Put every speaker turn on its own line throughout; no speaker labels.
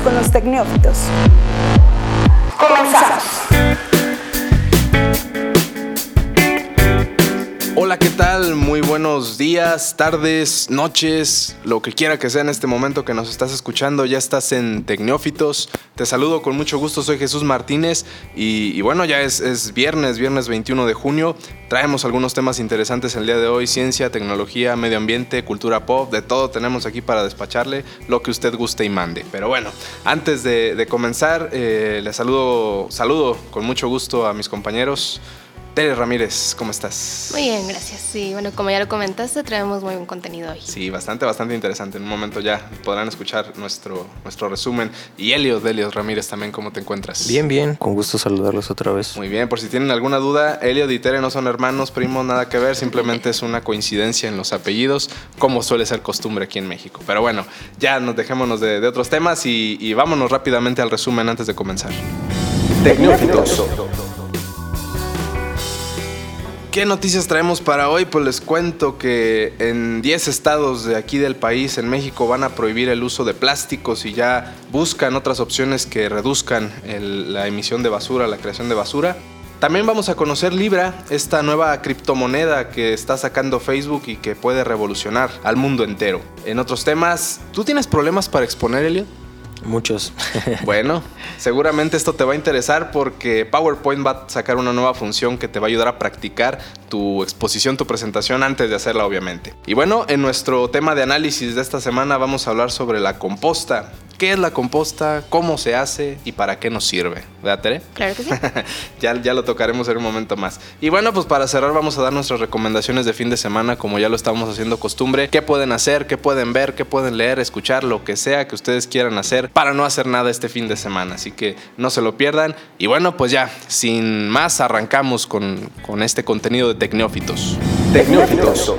con los tecnófitos.
Muy buenos días, tardes, noches, lo que quiera que sea en este momento que nos estás escuchando. Ya estás en Tecnófitos. Te saludo con mucho gusto, soy Jesús Martínez y, bueno, ya es, es, viernes, viernes 21 de junio. Traemos algunos temas interesantes el día de hoy, ciencia, tecnología, medio ambiente, cultura pop, de todo tenemos aquí para despacharle lo que usted guste y mande. Pero bueno, antes de, comenzar, eh, le saludo, saludo con mucho gusto a mis compañeros. Tere Ramírez, ¿cómo estás?
Muy bien, gracias. Sí, bueno, como ya lo comentaste, traemos muy buen contenido hoy.
Sí, bastante, bastante interesante. En un momento ya podrán escuchar nuestro, nuestro resumen. Y Elios, Elios Ramírez también, ¿cómo te encuentras?
Bien, bien, con gusto saludarlos otra vez.
Muy bien, por si tienen alguna duda, Elio y Tere no son hermanos, primos, nada que ver, simplemente es una coincidencia en los apellidos, como suele ser costumbre aquí en México. Pero bueno, ya nos dejémonos de, de otros temas y, y, vámonos rápidamente al resumen antes de comenzar. Tecnófitos. ¿Qué noticias traemos para hoy? Pues les cuento que en 10 estados de aquí del país, en México, van a prohibir el uso de plásticos y ya buscan otras opciones que reduzcan el, la emisión de basura, la creación de basura. También vamos a conocer Libra, esta nueva criptomoneda que está sacando Facebook y que puede revolucionar al mundo entero. En otros temas, ¿tú tienes problemas para exponer, Elliot?
Muchos.
bueno, seguramente esto te va a interesar porque PowerPoint va a sacar una nueva función que te va a ayudar a practicar tu exposición, tu presentación antes de hacerla, obviamente. Y bueno, en nuestro tema de análisis de esta semana vamos a hablar sobre la composta. ¿Qué es la composta? ¿Cómo se hace? ¿Y para qué nos sirve? ¿Verdad, Tere?
Claro que sí.
ya, ya lo tocaremos en un momento más. Y bueno, pues para cerrar vamos a dar nuestras recomendaciones de fin de semana, como ya lo estamos haciendo costumbre. ¿Qué pueden hacer? ¿Qué pueden ver? ¿Qué pueden leer? Escuchar? Lo que sea que ustedes quieran hacer para no hacer nada este fin de semana. Así que no se lo pierdan. Y bueno, pues ya, sin más, arrancamos con, con este contenido de Tecnófitos. Tecnófitos.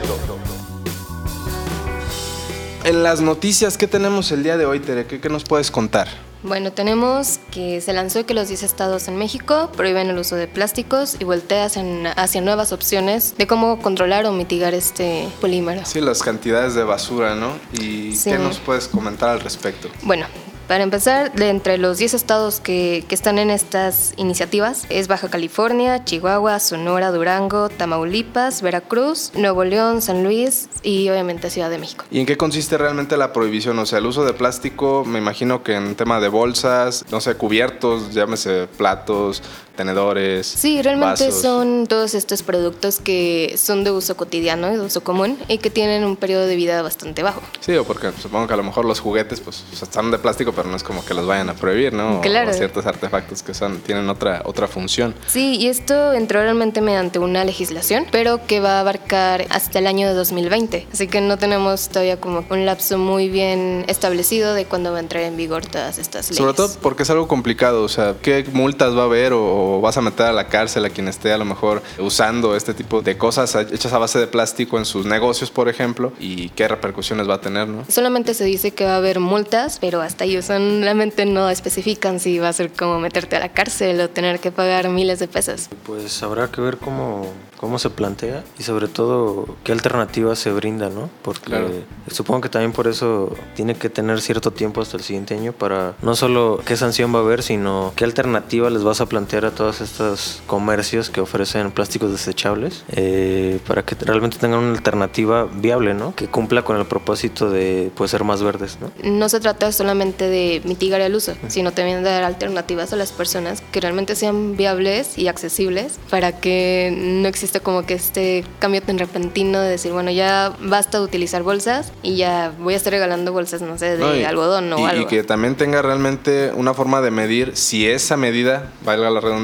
En las noticias, ¿qué tenemos el día de hoy, Tere? ¿Qué, qué nos puedes contar?
Bueno, tenemos que se lanzó que los 10 estados en México prohíben el uso de plásticos y voltea hacia, hacia, nuevas opciones de cómo controlar o mitigar este polímero.
Sí, las cantidades de basura, ¿no? ¿Y sí. qué nos puedes comentar al respecto?
Bueno, para empezar, de entre los 10 estados que, que, están en estas iniciativas es Baja California, Chihuahua, Sonora, Durango, Tamaulipas, Veracruz, Nuevo León, San Luis y obviamente Ciudad de México.
¿Y en qué consiste realmente la prohibición? O sea, el uso de plástico, me imagino que en tema de bolsas, no sé, cubiertos, llámese platos, tenedores.
Sí, realmente
vasos.
son todos estos productos que son de uso cotidiano, de uso común y que tienen un periodo de vida bastante bajo.
Sí, o porque supongo que a lo mejor los juguetes pues están de plástico, pero no es como que los vayan a prohibir, ¿no?
Claro.
O ciertos artefactos que son tienen otra otra función.
Sí, y esto entró realmente mediante una legislación, pero que va a abarcar hasta el año de 2020. Así que no tenemos todavía como un lapso muy bien establecido de cuándo va a entrar en vigor todas estas leyes.
Sobre todo porque es algo complicado, o sea, ¿qué multas va a haber o vas a meter a la cárcel a quien esté a lo mejor usando este tipo de cosas hechas a base de plástico en sus negocios, por ejemplo, y qué repercusiones va a tener, ¿no?
Solamente se dice que va a haber multas, pero hasta ahí solamente no especifican si va a ser como meterte a la cárcel o tener que pagar miles de pesos.
Pues habrá que ver cómo, cómo se plantea y sobre todo qué alternativas se brinda, ¿no? Porque claro. supongo que también por eso tiene que tener cierto tiempo hasta el siguiente año para no solo qué sanción va a haber, sino qué alternativa les vas a plantear a todas estas estos comercios que ofrecen plásticos desechables eh, para que realmente tengan una alternativa viable, ¿no? Que cumpla con el propósito de pues, ser más verdes, ¿no?
No se trata solamente de mitigar el uso, sino también de dar alternativas a las personas que realmente sean viables y accesibles para que no exista como que este cambio tan repentino de decir, bueno, ya basta de utilizar bolsas y ya voy a estar regalando bolsas, no sé, de no, y,
y,
algodón o algo.
Y que también tenga realmente una forma de medir si esa medida, valga la redundancia,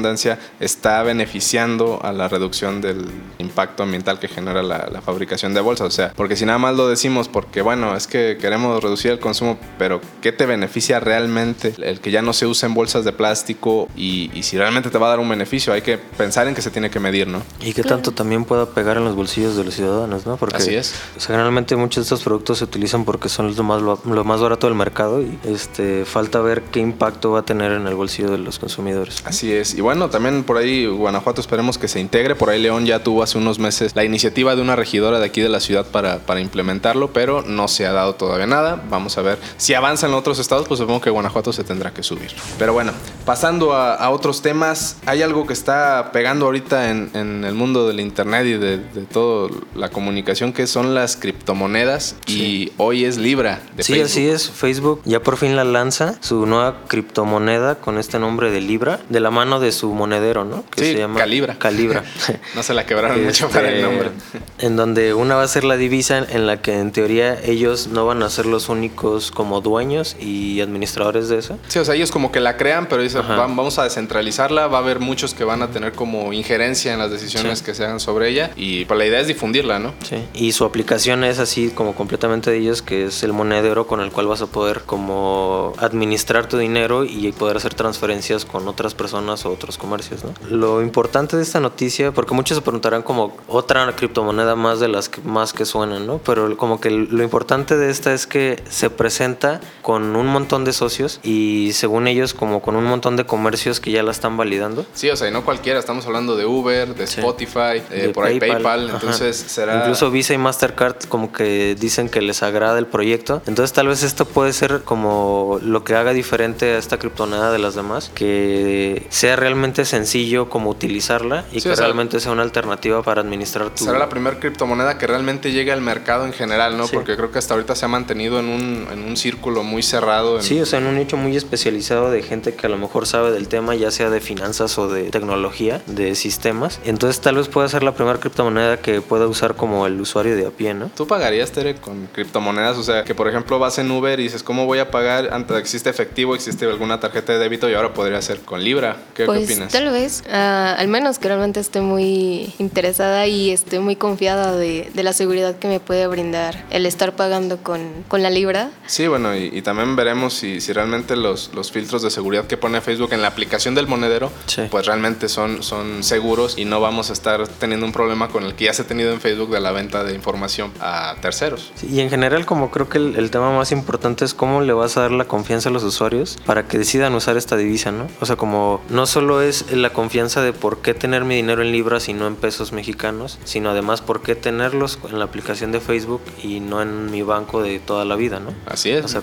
está beneficiando a la reducción del impacto ambiental que genera la, la, fabricación de bolsas. O sea, porque si nada más lo decimos porque, bueno, es que queremos reducir el consumo, pero ¿qué te beneficia realmente el que ya no se usen bolsas de plástico y, y, si realmente te va a dar un beneficio? Hay que pensar en que se tiene que medir, ¿no?
Y que tanto también pueda pegar en los bolsillos de los ciudadanos, ¿no? Porque
Así es.
O sea, generalmente muchos de estos productos se utilizan porque son lo más, lo, lo más barato del mercado y este, falta ver qué impacto va a tener en el bolsillo de los consumidores.
Así es. Y bueno, también por ahí Guanajuato esperemos que se integre. Por ahí León ya tuvo hace unos meses la iniciativa de una regidora de aquí de la ciudad para, para implementarlo, pero no se ha dado todavía nada. Vamos a ver si avanza en otros estados, pues supongo que Guanajuato se tendrá que subir. Pero bueno, pasando a, otros temas, hay algo que está pegando ahorita en, el mundo del internet y de, toda la comunicación que son las criptomonedas y hoy es Libra
de sí, así es. Facebook ya por fin la lanza su nueva criptomoneda con este nombre de Libra de la mano de su monedero, ¿no?
Que se llama Calibra.
Calibra.
no se la quebraron mucho para el este, nombre.
En donde una va a ser la divisa en la que en teoría ellos no van a ser los únicos como dueños y administradores de eso.
Sí, o sea, ellos como que la crean, pero dicen, vamos a descentralizarla, va a haber muchos que van a tener como injerencia en las decisiones que se hagan sobre ella y pues la idea es difundirla, ¿no?
Sí, y su aplicación es así como completamente de ellos, que es el monedero con el cual vas a poder como administrar tu dinero y poder hacer transferencias con otras personas o otros comercios, ¿no? Lo importante de esta noticia, porque muchos se preguntarán como otra criptomoneda más de las que más que suenan, ¿no? Pero como que lo importante de esta es que se presenta con un montón de socios y según ellos como con un montón de comercios que ya la están validando.
Sí, o sea, y no cualquiera, estamos hablando de Uber, de Spotify, eh, por ahí PayPal, entonces será...
Incluso Visa y Mastercard como que dicen que les agrada el proyecto, entonces tal vez esto puede ser como lo que haga diferente a esta criptomoneda de las demás, que sea realmente sencillo como utilizarla y que realmente sea una alternativa para administrar tu...
Será la primera criptomoneda que realmente llegue al mercado en general, ¿no? Porque creo que hasta ahorita se ha mantenido en un, en un círculo muy cerrado.
Sí, o sea, en un nicho muy especializado de gente que a lo mejor sabe del tema, ya sea de finanzas o de tecnología, de sistemas. Entonces tal vez pueda ser la primera criptomoneda que pueda usar como el usuario de a pie, ¿no?
¿Tú pagarías, Tere, con criptomonedas? O sea, que por ejemplo vas en Uber y dices, ¿cómo voy a pagar? Antes existe efectivo, existe alguna tarjeta de débito y ahora podría ser con Libra. ¿Qué,
pues,
opinas?
Tal vez, ah, al menos que realmente esté muy interesada y esté muy confiada de, de, la seguridad que me puede brindar el estar pagando con, con la Libra.
Sí, bueno, y, también veremos si, si realmente los, los, filtros de seguridad que pone Facebook en la aplicación del monedero, pues realmente son, son seguros y no vamos a estar teniendo un problema con el que ya se ha tenido en Facebook de la venta de información a terceros.
y en general, como creo que el, el tema más importante es cómo le vas a dar la confianza a los usuarios para que decidan usar esta divisa, ¿no? O sea, como no solo es la confianza de por qué tener mi dinero en libras y no en pesos mexicanos, sino además por qué tenerlos en la aplicación de Facebook y no en mi banco de toda la vida, ¿no?
Así es.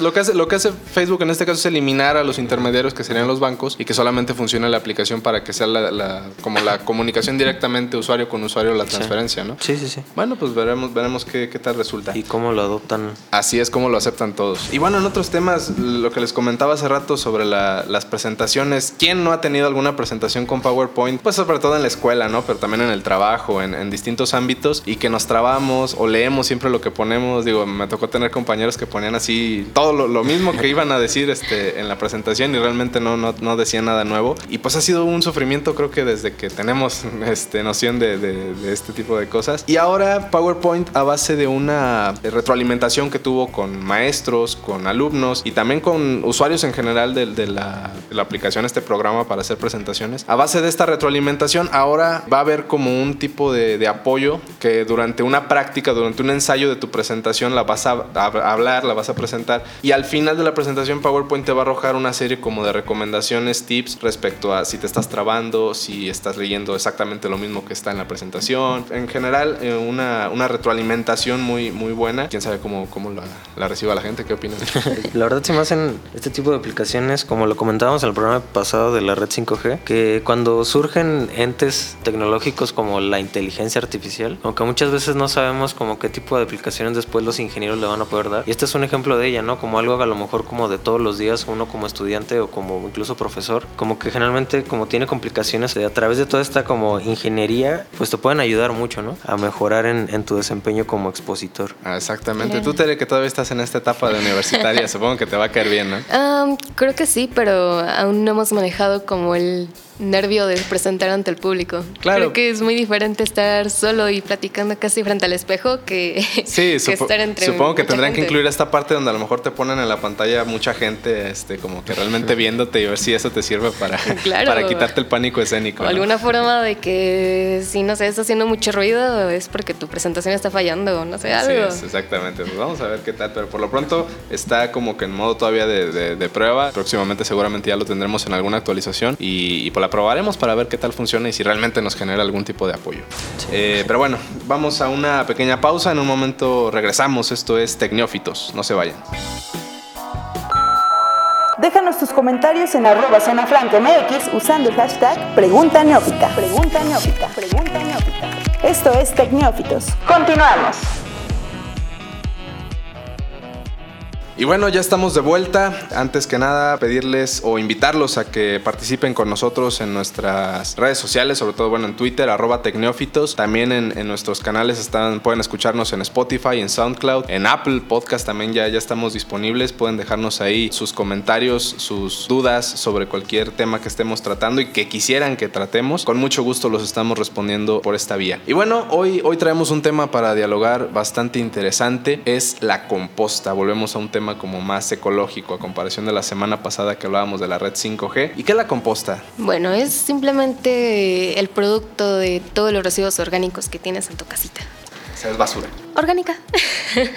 lo, que hace, lo que hace Facebook en este caso es eliminar a los intermediarios que serían los bancos y que solamente funcione la aplicación para que sea la, como la comunicación directamente usuario con usuario la transferencia, ¿no?
Sí, sí, sí.
Bueno, pues veremos, veremos qué, qué tal resulta.
Y cómo lo adoptan.
Así es como lo aceptan todos. Y bueno, en otros temas, lo que les comentaba hace rato sobre las presentaciones, ¿quién no ha tenido alguna presentación con PowerPoint? Pues sobre todo en la escuela, ¿no? Pero también en el trabajo, en, en distintos ámbitos y que nos trabamos o leemos siempre lo que ponemos. Digo, me tocó tener compañeros que ponían así todo lo, mismo que iban a decir este, en la presentación y realmente no, no, no decían nada nuevo. Y pues ha sido un sufrimiento creo que desde que tenemos este, noción de, de, este tipo de cosas. Y ahora PowerPoint a base de una retroalimentación que tuvo con maestros, con alumnos y también con usuarios en general de, de, la, la, aplicación, este programa para hacer presentaciones. A base de esta retroalimentación ahora va a haber como un tipo de, de apoyo que durante una práctica, durante un ensayo de tu presentación la vas a, hablar, la vas a presentar y al final de la presentación PowerPoint te va a arrojar una serie como de recomendaciones, tips respecto a si te estás trabando, si estás leyendo exactamente lo mismo que está en la presentación. En general, eh, una, una retroalimentación muy, muy buena. Quién sabe cómo, cómo la, la reciba la gente, ¿qué opinas?
la verdad se me hacen este tipo de aplicaciones, como lo comentábamos en el programa pasado de la red 5G, que cuando surgen entes tecnológicos como la inteligencia artificial, aunque muchas veces no sabemos como qué tipo de aplicaciones después los ingenieros le van a poder dar. Y este es un ejemplo de ella, ¿no? Como algo a lo mejor como de todos los días, uno como estudiante o como incluso profesor, como que generalmente como tiene complicaciones, a través de toda esta como ingeniería, pues te pueden ayudar mucho, ¿no? A mejorar en, en tu desempeño como expositor.
Ah, exactamente. Tú, Tere, que todavía estás en esta etapa de universitaria, supongo que te va a caer bien, ¿no?
creo que sí, pero aún no hemos manejado como el nervio de presentar ante el público. Claro. Creo que es muy diferente estar solo y platicando casi frente al espejo que,
sí, estar entre Supongo que tendrán que incluir esta parte donde a lo mejor te ponen en la pantalla mucha gente, este, como que realmente viéndote y ver si eso te sirve para, para quitarte el pánico escénico.
alguna forma de que si no sé, está haciendo mucho ruido es porque tu presentación está fallando, no sé, algo.
Sí, exactamente. Pues vamos a ver qué tal, pero por lo pronto está como que en modo todavía de, de, prueba. Próximamente seguramente ya lo tendremos en alguna actualización y, y por la la probaremos para ver qué tal funciona y si realmente nos genera algún tipo de apoyo. Eh, pero bueno, vamos a una pequeña pausa. En un momento regresamos. Esto es Tecnófitos. No se vayan.
Déjanos tus comentarios en arroba zona franca MX usando el hashtag Pregunta Neófita. Pregunta Neófita. Pregunta Neófita. Esto es Tecnófitos. Continuamos.
Y bueno, ya estamos de vuelta. Antes que nada, pedirles o invitarlos a que participen con nosotros en nuestras redes sociales, sobre todo bueno en Twitter, arroba Tecneófitos. También en, nuestros canales están, pueden escucharnos en Spotify, en SoundCloud, en Apple Podcast también ya, ya estamos disponibles. Pueden dejarnos ahí sus comentarios, sus dudas sobre cualquier tema que estemos tratando y que quisieran que tratemos. Con mucho gusto los estamos respondiendo por esta vía. Y bueno, hoy, hoy traemos un tema para dialogar bastante interesante. Es la composta. Volvemos a un tema como más ecológico a comparación de la semana pasada que hablábamos de la red 5G. ¿Y qué es la composta?
Bueno, es simplemente el producto de todos los residuos orgánicos que tienes en tu casita.
O sea, es basura.
Orgánica.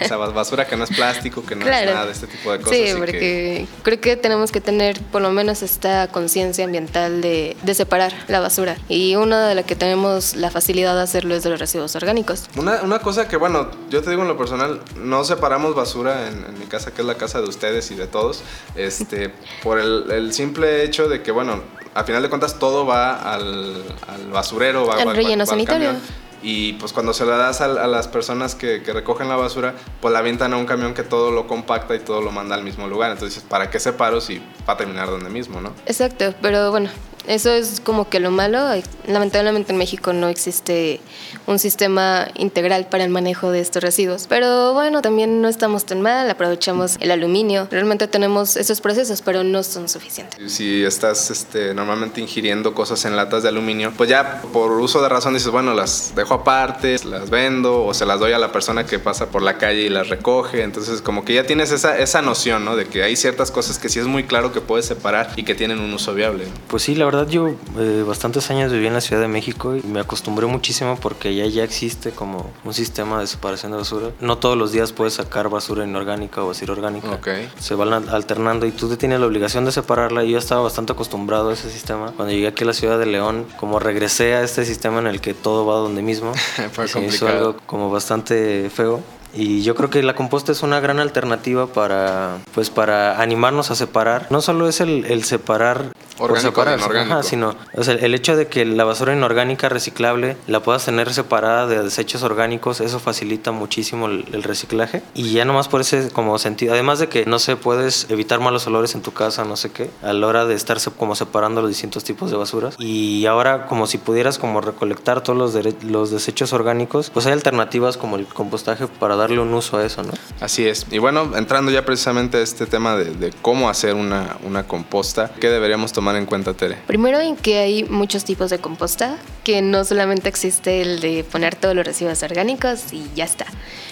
O sea, basura que no es plástico, que no es nada de este tipo de cosas.
Sí, porque creo que tenemos que tener por lo menos esta conciencia ambiental de, de, separar la basura. Y una de las que tenemos la facilidad de hacerlo es de los residuos orgánicos.
Una, una cosa que, bueno, yo te digo en lo personal, no separamos basura en, en mi casa, que es la casa de ustedes y de todos, este, por el, el simple hecho de que, bueno, a final de cuentas todo va al, al basurero, va,
al relleno
va,
sanitario.
Y pues cuando se la das a, las personas que, que, recogen la basura, pues la avientan a un camión que todo lo compacta y todo lo manda al mismo lugar. Entonces, ¿para qué separo si va a terminar donde mismo, no?
Exacto, pero bueno, eso es como que lo malo. Lamentablemente en México no existe un sistema integral para el manejo de estos residuos. Pero bueno, también no estamos tan mal, aprovechamos el aluminio. Realmente tenemos esos procesos, pero no son suficientes.
Si estás este, normalmente ingiriendo cosas en latas de aluminio, pues ya por uso de razón dices, bueno, las dejo aparte, las vendo o se las doy a la persona que pasa por la calle y las recoge. Entonces como que ya tienes esa, esa noción, ¿no? De que hay ciertas cosas que sí es muy claro que puedes separar y que tienen un uso viable.
Pues sí, la verdad yo eh, bastantes años viví en la Ciudad de México y me acostumbré muchísimo porque allá ya existe como un sistema de separación de basura. No todos los días puedes sacar basura inorgánica o basura orgánica.
Okay.
Se van alternando y tú tienes la obligación de separarla. Y yo estaba bastante acostumbrado a ese sistema. Cuando llegué aquí a la Ciudad de León, como regresé a este sistema en el que todo va donde mismo,
Fue
se hizo algo como bastante feo. Y yo creo que la composta es una gran alternativa para, pues, para animarnos a separar. No solo es el, el separar por separar, ajá, sino o sea, el hecho de que la basura inorgánica reciclable la puedas tener separada de desechos orgánicos, eso facilita muchísimo el, el, reciclaje. Y ya nomás por ese como sentido, además de que no sé, puedes evitar malos olores en tu casa, no sé qué, a la hora de estar como separando los distintos tipos de basuras. Y ahora como si pudieras como recolectar todos los, los desechos orgánicos, pues hay alternativas como el compostaje para darle un uso a eso, ¿no?
Así es. Y bueno, entrando ya precisamente a este tema de, de cómo hacer una, una composta, ¿qué deberíamos tomar en cuenta, Tere?
Primero en que hay muchos tipos de composta, que no solamente existe el de poner todos los residuos orgánicos y ya está.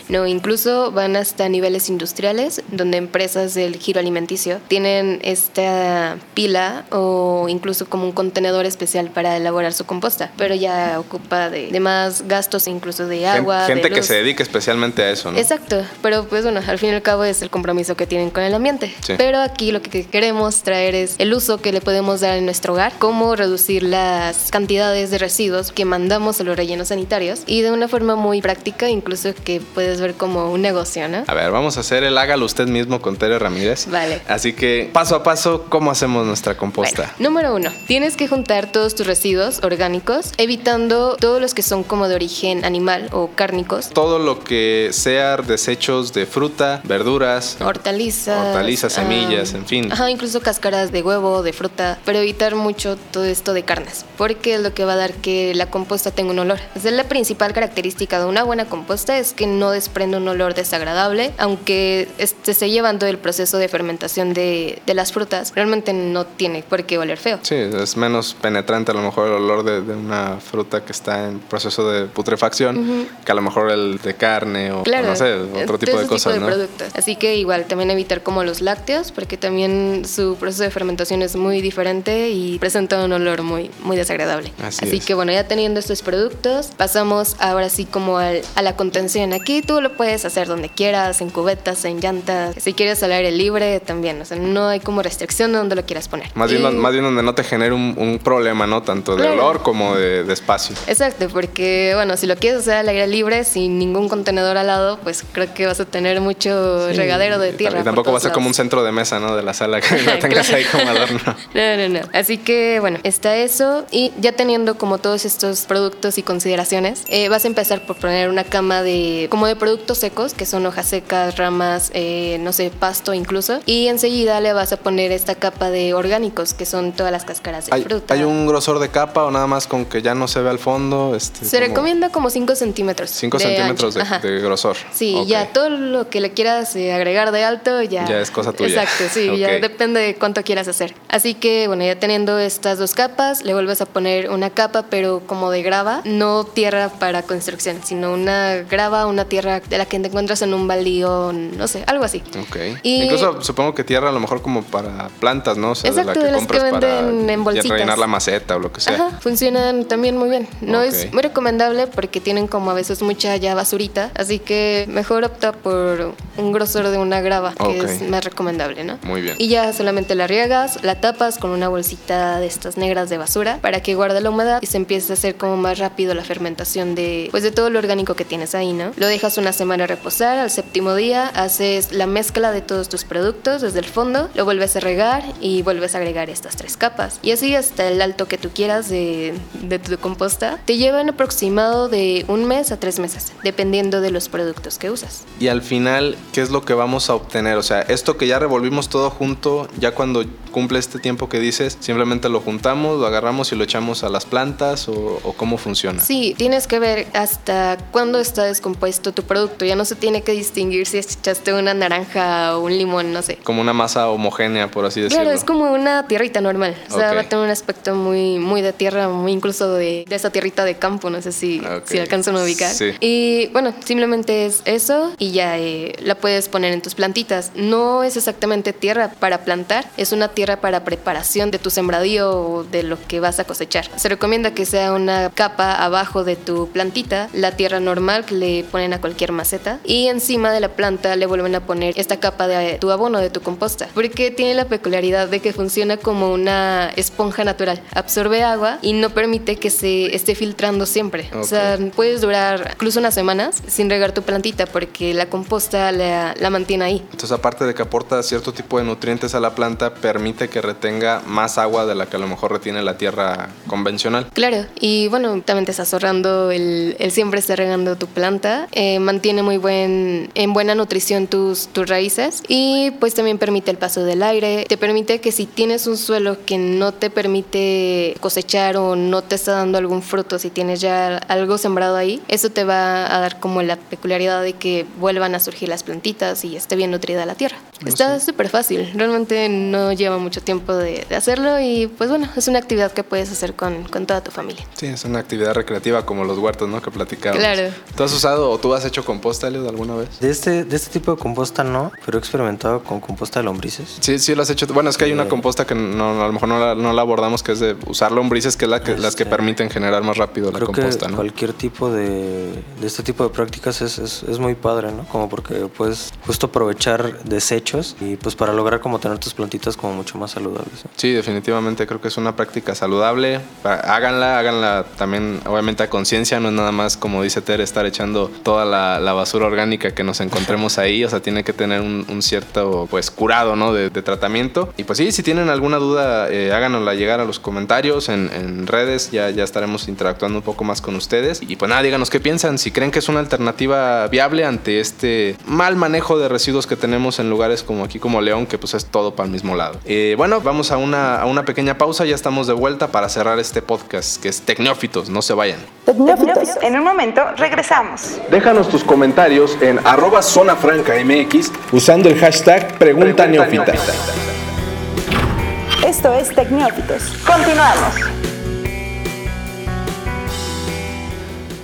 No, incluso van hasta niveles industriales, donde empresas del giro alimenticio tienen esta pila o incluso como un contenedor especial para elaborar su composta, pero ya ocupa de, de más gastos, incluso de agua.
Gente
de
que se dedique especialmente a eso, ¿no?
Exacto, pero pues bueno, al fin y al cabo es el compromiso que tienen con el ambiente.
Sí.
Pero aquí lo que queremos traer es el uso que le podemos dar en nuestro hogar, cómo reducir las cantidades de residuos que mandamos a los rellenos sanitarios y de una forma muy práctica, incluso que puedes ver como un negocio, ¿no?
A ver, vamos a hacer el hágalo usted mismo con Tere Ramírez.
Vale.
Así que paso a paso, ¿cómo hacemos nuestra composta?
Bueno, número uno, tienes que juntar todos tus residuos orgánicos, evitando todos los que son como de origen animal o cárnicos.
Todo lo que sea desechos de fruta, verduras,
hortalizas,
hortalizas semillas,
um,
en fin.
Ajá, incluso cáscaras de huevo, de fruta, pero evitar mucho todo esto de carnes, porque es lo que va a dar que la composta tenga un olor. Esa es la principal característica de una buena composta, es que no desprende un olor desagradable, aunque se esté llevando el proceso de fermentación de, de, las frutas, realmente no tiene por qué oler feo.
Sí, es menos penetrante a lo mejor el olor de, de una fruta que está en proceso de putrefacción uh -huh. que a lo mejor el de carne o,
claro,
o no sé, otro tipo de cosas,
tipo
¿no?
De productos. Así que igual también evitar como los lácteos, porque también su proceso de fermentación es muy diferente y presenta un olor muy, muy desagradable.
Así,
Así
es.
que bueno, ya teniendo estos productos, pasamos ahora sí como al, a la contención. Aquí tú lo puedes hacer donde quieras, en cubetas, en llantas. Si quieres al aire libre, también. O sea, no hay como restricción de donde lo quieras poner.
Más, bien, más bien donde no te genere un, un problema, ¿no? Tanto de olor como de, de, espacio.
Exacto, porque, bueno, si lo quieres hacer al aire libre, sin ningún contenedor al lado, pues creo que vas a tener mucho regadero de tierra.
Y tampoco va a ser como un centro de mesa, ¿no? De la sala que lo tengas ahí como adorno.
No, no, no. Así que, bueno, está eso. Y ya teniendo como todos estos productos y consideraciones, eh, vas a empezar por poner una cama de como de productos secos, que son hojas secas, ramas, eh, no sé, pasto incluso. Y enseguida le vas a poner esta capa de orgánicos, que son todas las cáscaras de
¿Hay,
fruta.
¿Hay un grosor de capa o nada más con que ya no se ve al fondo? Este,
se como... recomienda como 5 centímetros.
5 centímetros de, de, grosor.
Sí, okay. ya todo lo que le quieras eh, agregar de alto ya...
Ya es cosa tuya.
Exacto, sí, okay. ya depende de cuánto quieras hacer. Así que, bueno, ya teniendo estas dos capas, le vuelves a poner una capa, pero como de grava, no tierra para construcción, sino una grava, una tierra de la que te encuentras en un baldío, no sé, algo así.
Ok. Y Incluso supongo que tierra a lo mejor como para plantas, ¿no? O sea,
exacto,
de la que
de las
compras
que
para
venden en bolsitas.
rellenar la maceta o lo que sea.
Ajá, funcionan también muy bien. No es muy recomendable porque tienen como a veces mucha ya basurita, así que mejor opta por un grosor de una grava, que es más recomendable, ¿no?
Muy bien.
Y ya solamente la riegas, la tapas con una bolsita de estas negras de basura para que guarde la humedad y se empiece a hacer como más rápido la fermentación de pues de todo lo orgánico que tienes ahí, ¿no? Lo dejas una semana reposar, al séptimo día haces la mezcla de todos tus productos desde el fondo, lo vuelves a regar y vuelves a agregar estas tres capas. Y así hasta el alto que tú quieras de, de tu composta. Te llevan aproximado de un mes a tres meses, dependiendo de los productos que usas.
Y al final, ¿qué es lo que vamos a obtener? O sea, esto que ya revolvimos todo junto, ya cuando cumple este tiempo que dices, simplemente lo juntamos, lo agarramos y lo echamos a las plantas o, o cómo funciona.
Sí, tienes que ver hasta cuándo está descompuesto tu producto. Ya no se tiene que distinguir si echaste una naranja o un limón, no sé.
Como una masa homogénea, por así decirlo.
Claro, es como una tierrita normal. O sea,
Ok.
va a tener un aspecto muy, muy de tierra, muy incluso de, de esa tierrita de campo. No sé si,
Ok.
si alcanzan a ubicar.
Sí.
Y bueno, simplemente es eso y ya eh, la puedes poner en tus plantitas. No es exactamente tierra para plantar, es una tierra para preparación de tu sembradío o de lo que vas a cosechar. Se recomienda que sea una capa abajo de tu plantita, la tierra normal que le ponen a cualquier maceta y encima de la planta le vuelven a poner esta capa de tu abono, de tu composta, porque tiene la peculiaridad de que funciona como una esponja natural. Absorbe agua y no permite que se esté filtrando siempre. O sea, puedes durar incluso unas semanas sin regar tu plantita porque la composta la, la mantiene ahí.
Entonces, aparte de que aporta cierto tipo de nutrientes a la planta, permite que retenga más agua de la que a lo mejor retiene la tierra convencional.
Claro, y bueno, también te estás ahorrando el, siempre estar regando tu planta, eh, mantiene muy buen, en buena nutrición tus, tus raíces y pues también permite el paso del aire, te permite que si tienes un suelo que no te permite cosechar o no te está dando algún fruto, si tienes ya algo sembrado ahí, eso te va a dar como la peculiaridad de que vuelvan a surgir las plantitas y esté bien nutrida la tierra. Está súper fácil, realmente no lleva mucho tiempo de, de hacerlo y pues bueno, es una actividad que puedes hacer con, con toda tu familia.
Sí, es una actividad recreativa como los huertos, ¿no? Que platicábamos.
Claro.
¿Tú has usado o tú has hecho composta, Elliot, alguna vez?
De este, de este tipo de composta no, pero he experimentado con composta de lombrices.
Sí, sí lo has hecho. Bueno, es que hay una
Eh.
composta que no, a lo mejor no la, no la abordamos, que es de usar lombrices, que es la que, las que
Este,
permiten generar más rápido la
Creo
composta,
que
¿no?
cualquier tipo de, de este tipo de prácticas es, es, es muy padre, ¿no? Como porque puedes justo aprovechar desechos y pues para lograr como tener tus plantitas como mucho más saludables.
Sí, definitivamente creo que es una práctica saludable. Pa- Háganla, háganla también, obviamente a conciencia, no es nada más como dice Ter, estar echando toda la, basura orgánica que nos encontremos ahí, o sea, tiene que tener un, cierto, pues, curado, ¿no? De, de tratamiento. Y pues sí, si tienen alguna duda, eh, háganosla llegar a los comentarios en, en redes, ya, ya estaremos interactuando un poco más con ustedes. Y pues nada, díganos qué piensan, si creen que es una alternativa viable ante este mal manejo de residuos que tenemos en lugares como aquí como León, que pues es todo para el mismo lado. Eh, bueno, vamos a una, a una pequeña pausa, ya estamos de vuelta para cerrar este podcast, que es Tecnófitos, no se vayan.
Tecnófitos. En un momento regresamos.
Déjanos tus comentarios en arroba zona franca MX usando el hashtag pregunta neófita.
Esto es Tecnófitos. Continuamos.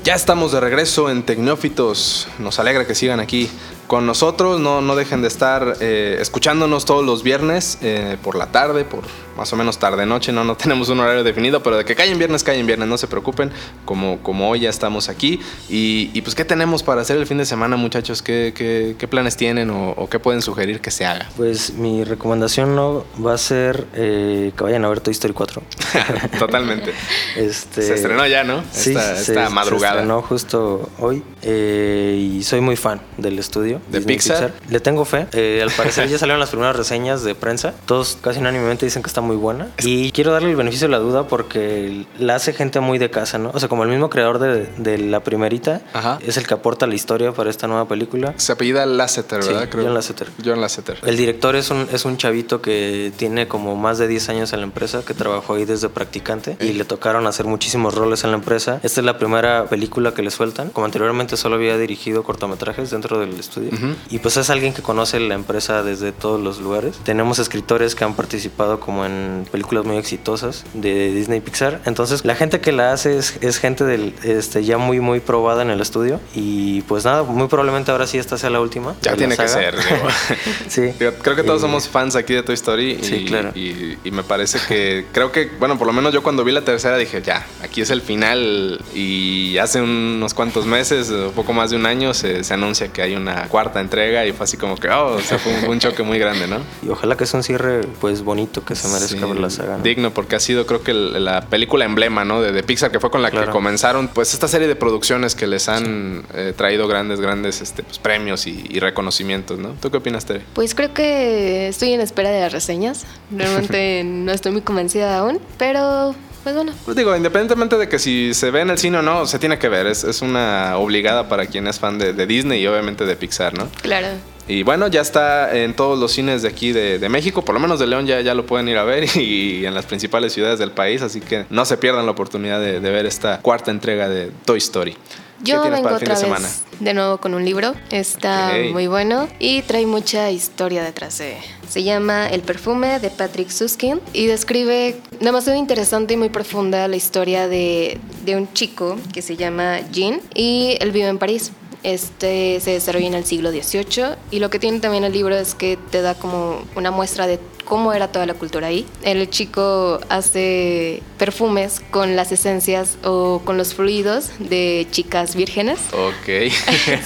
Ya estamos de regreso en Tecnófitos. Nos alegra que sigan aquí con nosotros. No, no dejen de estar eh, escuchándonos todos los viernes eh, por la tarde, por más o menos tarde-noche. No, no tenemos un horario definido, pero de que caen viernes, caen viernes, no se preocupen. Como, como hoy ya estamos aquí. Y, pues, ¿qué tenemos para hacer el fin de semana, muchachos? ¿Qué, qué, planes tienen o, qué pueden sugerir que se haga?
Pues mi recomendación no va a ser que vayan a ver Toy Story 4.
Totalmente. Este, se estrenó ya, ¿no?
Sí, esta, madrugada. Se estrenó justo hoy eh, y soy muy fan del estudio.
¿De Pixar?
Le tengo fe. Eh, al parecer ya salieron las primeras reseñas de prensa. Todos casi unánimemente dicen que está muy buena. Y quiero darle el beneficio de la duda porque la hace gente muy de casa, ¿no? O sea, como el mismo creador de, la primerita es el que aporta la historia para esta nueva película.
Se apellida Lasseter, ¿verdad?
John Lasseter.
John Lasseter.
El director es un, es un chavito que tiene como más de 10 años en la empresa, que trabajó ahí desde practicante y le tocaron hacer muchísimos roles en la empresa. Esta es la primera película que le sueltan. Como anteriormente solo había dirigido cortometrajes dentro del estudio. Y pues es alguien que conoce la empresa desde todos los lugares. Tenemos escritores que han participado como en películas muy exitosas de Disney Pixar. Entonces la gente que la hace es, es gente del, este, ya muy muy probada en el estudio. Y pues nada, muy probablemente ahora sí esta sea la última.
Ya tiene que ser.
sí.
Creo que todos somos fans aquí de Toy Story.
Sí,
y,
claro.
Y, y me parece que creo que, bueno, por lo menos yo cuando vi la tercera dije, ya, aquí es el final y hace unos cuantos meses, un poco más de un año, se, anuncia que hay una cuarta entrega y fue así como que, oh, o sea, fue un, choque muy grande, ¿no?
Y ojalá que sea un cierre, pues, bonito, que se merezca ver la saga.
Digno, porque ha sido, creo que la película emblema, ¿no? De, Pixar, que fue con la que comenzaron, pues, esta serie de producciones que les han eh, traído grandes, grandes este, pues, premios y, reconocimientos, ¿no? ¿Tú qué opinas, Tere?
Pues creo que estoy en espera de las reseñas. Realmente no estoy muy convencida aún, pero pues bueno.
Pues digo, independientemente de que si se ve en el cine o no, se tiene que ver. Es, es una obligada para quien es fan de, Disney y obviamente de Pixar, ¿no?
Claro.
Y bueno, ya está en todos los cines de aquí de, México, por lo menos de León ya, ya lo pueden ir a ver y en las principales ciudades del país, así que no se pierdan la oportunidad de, ver esta cuarta entrega de Toy Story.
Yo vengo otra de vez de nuevo con un libro, está muy bueno y trae mucha historia detrás de, se llama El perfume de Patrick Suskin y describe demasiado interesante y muy profunda la historia de, de un chico que se llama Jean y él vive en París. Este se desarrolla en el siglo XVIII y lo que tiene también el libro es que te da como una muestra de cómo era toda la cultura ahí. El chico hace perfumes con las esencias o con los fluidos de chicas vírgenes.
Ok.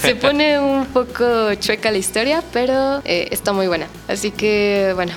Se pone un poco chueca la historia, pero eh, está muy buena. Así que, bueno,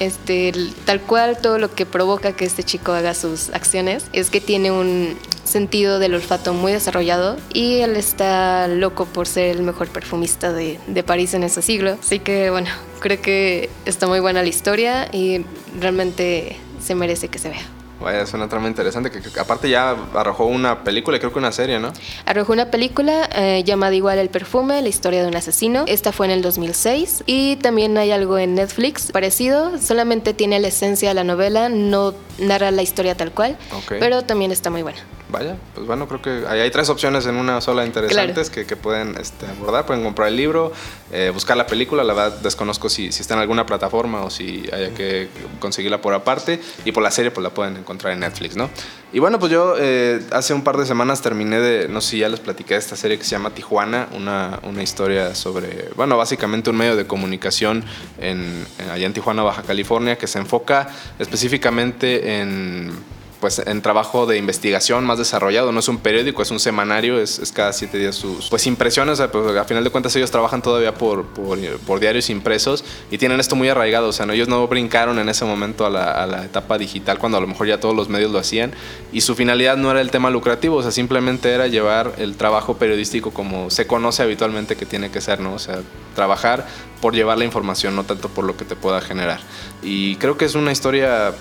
este, tal cual todo lo que provoca que este chico haga sus acciones es que tiene un sentido del olfato muy desarrollado y él está loco por ser el mejor perfumista de, de París en ese siglo. Así que bueno, creo que está muy buena la historia y realmente se merece que se vea.
Vaya, es una trama interesante que, aparte ya arrojó una película creo que una serie, ¿no?
Arrojó una película eh, llamada igual El perfume, la historia de un asesino. Esta fue en el 2006 y también hay algo en Netflix parecido, solamente tiene la esencia de la novela, no narra la historia tal cual, pero también está muy buena.
Vaya, pues bueno, creo que hay, hay tres opciones en una sola interesantes que, que, pueden este, abordar. Pueden comprar el libro, eh, buscar la película, la verdad desconozco si, si, está en alguna plataforma o si haya que conseguirla por aparte. Y por la serie, pues la pueden encontrar en Netflix, ¿no? Y bueno, pues yo eh, hace un par de semanas terminé de, no sé si ya les platiqué de esta serie que se llama Tijuana, una, una historia sobre, bueno, básicamente un medio de comunicación en, allá en Tijuana, Baja California, que se enfoca específicamente en pues en trabajo de investigación más desarrollado. No es un periódico, es un semanario, es, cada siete días sus pues impresiones. Pues, a final de cuentas ellos trabajan todavía por, por, diarios impresos y tienen esto muy arraigado. O sea, ¿no? ellos no brincaron en ese momento a la, a la, etapa digital cuando a lo mejor ya todos los medios lo hacían y su finalidad no era el tema lucrativo, o sea, simplemente era llevar el trabajo periodístico como se conoce habitualmente que tiene que ser, ¿no? O sea, trabajar por llevar la información, no tanto por lo que te pueda generar. Y creo que es una historia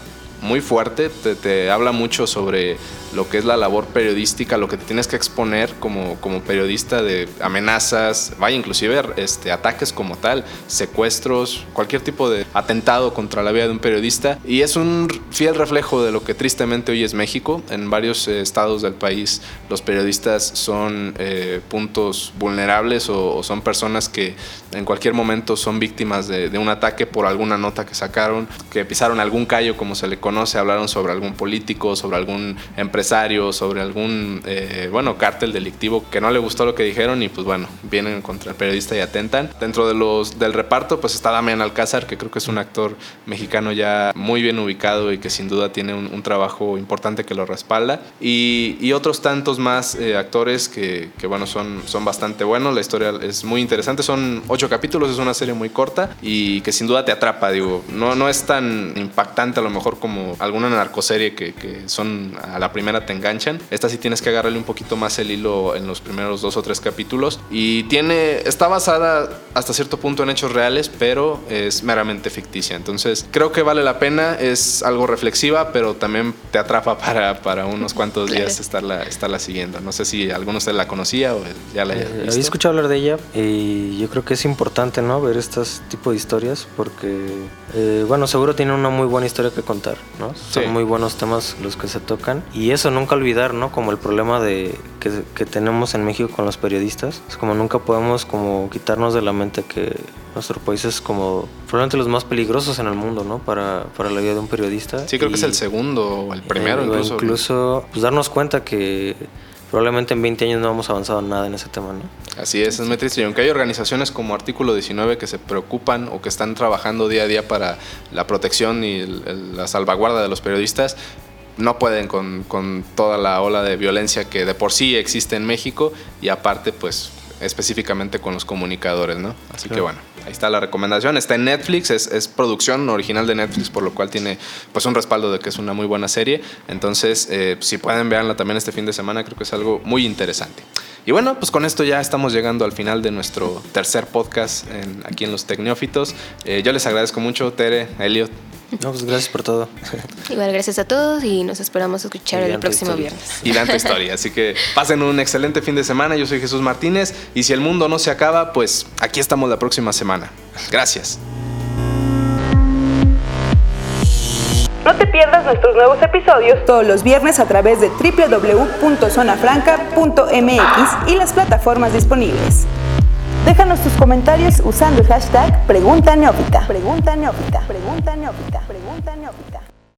muy fuerte, te, te, habla mucho sobre lo que es la labor periodística, lo que te tienes que exponer como, como periodista de amenazas, vaya, inclusive este, ataques como tal, secuestros, cualquier tipo de atentado contra la vida de un periodista. Y es un fiel reflejo de lo que tristemente hoy es México. En varios eh, estados del país los periodistas son eh, puntos vulnerables o, son personas que en cualquier momento son víctimas de, de un ataque por alguna nota que sacaron, que pisaron algún callo como se le conoce, hablaron sobre algún político, sobre algún empresario empresario, sobre algún, eh, bueno, cártel delictivo que no le gustó lo que dijeron y pues bueno, vienen contra el periodista y atentan. Dentro de los, del reparto pues está Damián Alcázar, que creo que es un actor mexicano ya muy bien ubicado y que sin duda tiene un, trabajo importante que lo respalda. Y, y otros tantos más eh, actores que, que, bueno, son, son bastante buenos. La historia es muy interesante, son ocho capítulos, es una serie muy corta y que sin duda te atrapa, digo, no, no es tan impactante a lo mejor como alguna narcoserie que, que son a la primera te enganchan. Esta sí tienes que agarrarle un poquito más el hilo en los primeros dos o tres capítulos y tiene, está basada hasta cierto punto en hechos reales, pero es meramente ficticia. Entonces creo que vale la pena, es algo reflexiva, pero también te atrapa para, para unos cuantos días estarla, estarla siguiendo. No sé si alguno de la conocía o ya la
eh,
visto.
Había escuchado hablar de ella y yo creo que es importante ¿no? ver estos tipo de historias porque, eh, bueno, seguro tiene una muy buena historia que contar, ¿no? Son muy buenos temas los que se tocan y eso nunca olvidar, ¿no? Como el problema de que, que tenemos en México con los periodistas, es como nunca podemos como quitarnos de la mente que nuestro país es como probablemente los más peligrosos en el mundo, ¿no? Para, para la vida de un periodista.
Sí, creo que es el segundo o el primero
eh,
incluso.
Incluso pues, darnos cuenta que probablemente en 20 años no hemos avanzado nada en ese tema, ¿no?
Así es, es muy triste. Y aunque hay organizaciones como Artículo 19 que se preocupan o que están trabajando día a día para la protección y la salvaguarda de los periodistas, no pueden con, con toda la ola de violencia que de por sí existe en México y aparte pues específicamente con los comunicadores, ¿no? Así que bueno, ahí está la recomendación. Está en Netflix, es, es, producción original de Netflix, por lo cual tiene pues un respaldo de que es una muy buena serie. Entonces, eh, si pueden verla también este fin de semana, creo que es algo muy interesante. Y bueno, pues con esto ya estamos llegando al final de nuestro tercer podcast en, aquí en Los Tecnófitos. Eh, yo les agradezco mucho, Tere, Elliot,
no, pues gracias por todo.
Igual gracias a todos y nos esperamos escuchar el próximo viernes.
Y tanta historia. Así que pasen un excelente fin de semana. Yo soy Jesús Martínez y si el mundo no se acaba, pues aquí estamos la próxima semana. Gracias.
No te pierdas nuestros nuevos episodios todos los viernes a través de www.zonafranca.mx y las plataformas disponibles. Déjanos tus comentarios usando el hashtag Pregunta Neófita. Pregunta Neófita. Pregunta Neófita.